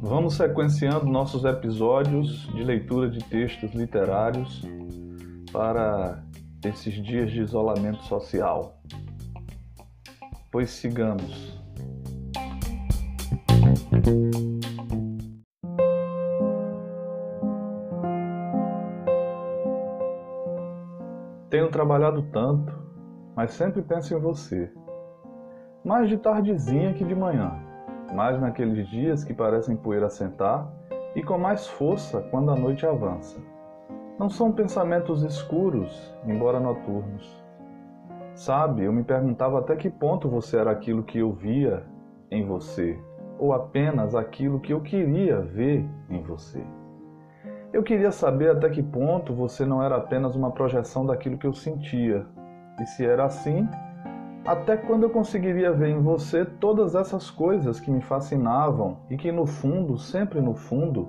Vamos sequenciando nossos episódios de leitura de textos literários para esses dias de isolamento social. Pois sigamos. Tenho trabalhado tanto, mas sempre penso em você. Mais de tardezinha que de manhã, mais naqueles dias que parecem poeira sentar e com mais força quando a noite avança. Não são pensamentos escuros, embora noturnos. Sabe, eu me perguntava até que ponto você era aquilo que eu via em você, ou apenas aquilo que eu queria ver em você. Eu queria saber até que ponto você não era apenas uma projeção daquilo que eu sentia, e se era assim, até quando eu conseguiria ver em você todas essas coisas que me fascinavam e que no fundo, sempre no fundo,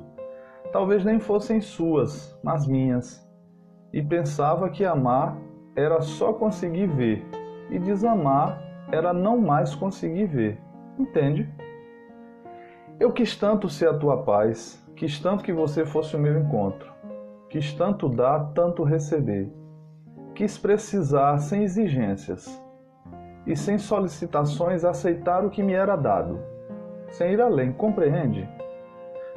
talvez nem fossem suas, mas minhas, e pensava que amar era só conseguir ver e desamar era não mais conseguir ver. Entende? Eu quis tanto ser a tua paz, quis tanto que você fosse o meu encontro, quis tanto dar, tanto receber, quis precisar sem exigências e sem solicitações aceitar o que me era dado, sem ir além, compreende?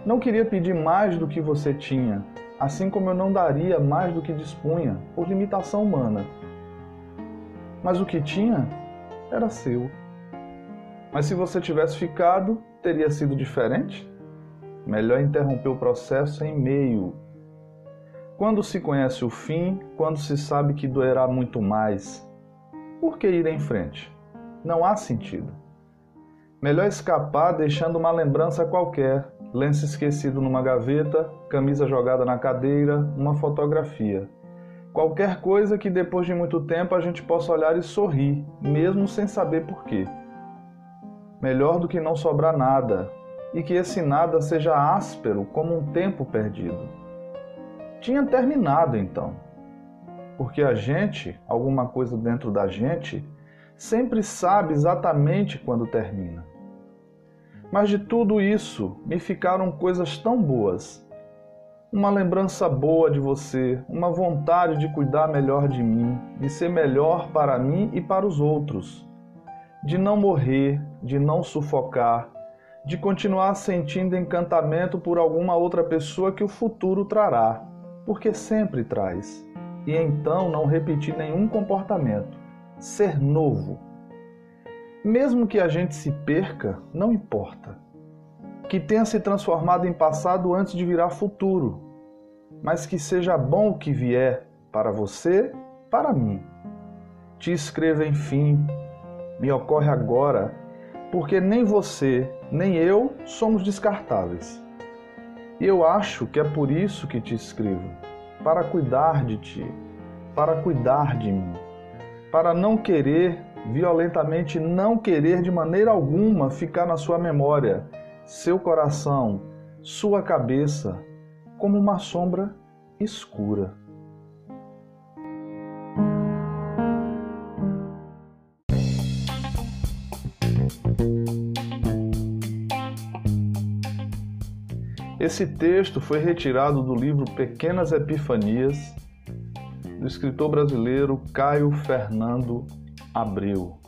Não queria pedir mais do que você tinha, assim como eu não daria mais do que dispunha, por limitação humana. Mas o que tinha era seu. Mas se você tivesse ficado, teria sido diferente? Melhor interromper o processo em meio. Quando se conhece o fim, quando se sabe que doerá muito mais, por que ir em frente? Não há sentido. Melhor escapar deixando uma lembrança qualquer, lenço esquecido numa gaveta, camisa jogada na cadeira, uma fotografia. Qualquer coisa que depois de muito tempo a gente possa olhar e sorrir, mesmo sem saber por quê. Melhor do que não sobrar nada, e que esse nada seja áspero como um tempo perdido. Tinha terminado então. Porque a gente, alguma coisa dentro da gente, sempre sabe exatamente quando termina. Mas de tudo isso me ficaram coisas tão boas. Uma lembrança boa de você, uma vontade de cuidar melhor de mim, de ser melhor para mim e para os outros, de não morrer, de não sufocar, de continuar sentindo encantamento por alguma outra pessoa que o futuro trará, porque sempre traz, e então não repetir nenhum comportamento, ser novo mesmo que a gente se perca, não importa. Que tenha se transformado em passado antes de virar futuro, mas que seja bom o que vier para você, para mim. Te escrevo, enfim, me ocorre agora, porque nem você, nem eu somos descartáveis. E eu acho que é por isso que te escrevo para cuidar de ti, para cuidar de mim, para não querer violentamente não querer de maneira alguma ficar na sua memória, seu coração, sua cabeça, como uma sombra escura. Esse texto foi retirado do livro Pequenas Epifanias, do escritor brasileiro Caio Fernando Abreu.